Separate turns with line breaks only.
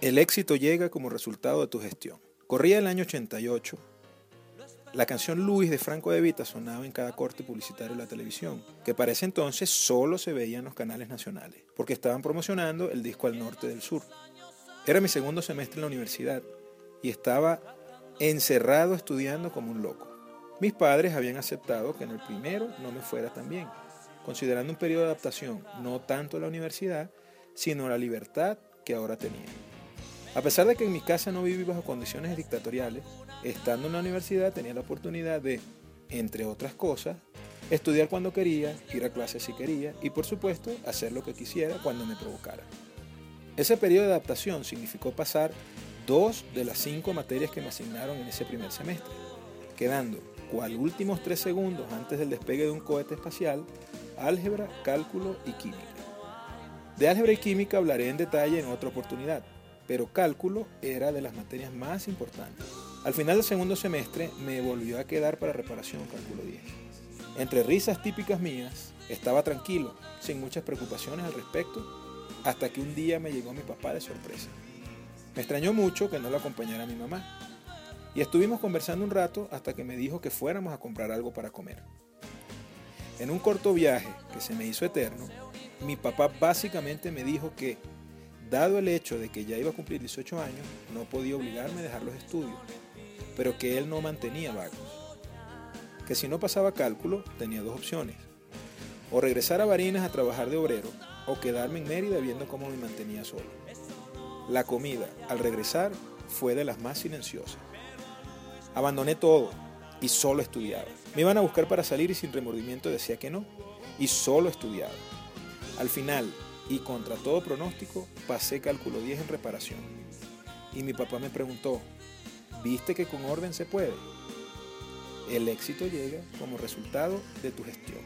El éxito llega como resultado de tu gestión. Corría el año 88. La canción Luis de Franco de Vita sonaba en cada corte publicitario de la televisión, que para ese entonces solo se veía en los canales nacionales, porque estaban promocionando el disco Al Norte del Sur. Era mi segundo semestre en la universidad y estaba encerrado estudiando como un loco. Mis padres habían aceptado que en el primero no me fuera tan bien, considerando un periodo de adaptación no tanto a la universidad, sino a la libertad que ahora tenía. A pesar de que en mi casa no viví bajo condiciones dictatoriales, estando en la universidad tenía la oportunidad de, entre otras cosas, estudiar cuando quería, ir a clases si quería y por supuesto hacer lo que quisiera cuando me provocara. Ese periodo de adaptación significó pasar dos de las cinco materias que me asignaron en ese primer semestre, quedando cual últimos tres segundos antes del despegue de un cohete espacial, álgebra, cálculo y química. De álgebra y química hablaré en detalle en otra oportunidad, pero cálculo era de las materias más importantes. Al final del segundo semestre me volvió a quedar para reparación cálculo 10. Entre risas típicas mías, estaba tranquilo, sin muchas preocupaciones al respecto, hasta que un día me llegó mi papá de sorpresa. Me extrañó mucho que no lo acompañara mi mamá, y estuvimos conversando un rato hasta que me dijo que fuéramos a comprar algo para comer. En un corto viaje que se me hizo eterno, mi papá básicamente me dijo que, dado el hecho de que ya iba a cumplir 18 años, no podía obligarme a dejar los estudios, pero que él no mantenía vagos. Que si no pasaba cálculo, tenía dos opciones. O regresar a Barinas a trabajar de obrero, o quedarme en Mérida viendo cómo me mantenía solo. La comida, al regresar, fue de las más silenciosas. Abandoné todo y solo estudiaba. Me iban a buscar para salir y sin remordimiento decía que no, y solo estudiaba. Al final, y contra todo pronóstico, pasé cálculo 10 en reparación. Y mi papá me preguntó, ¿viste que con orden se puede? El éxito llega como resultado de tu gestión.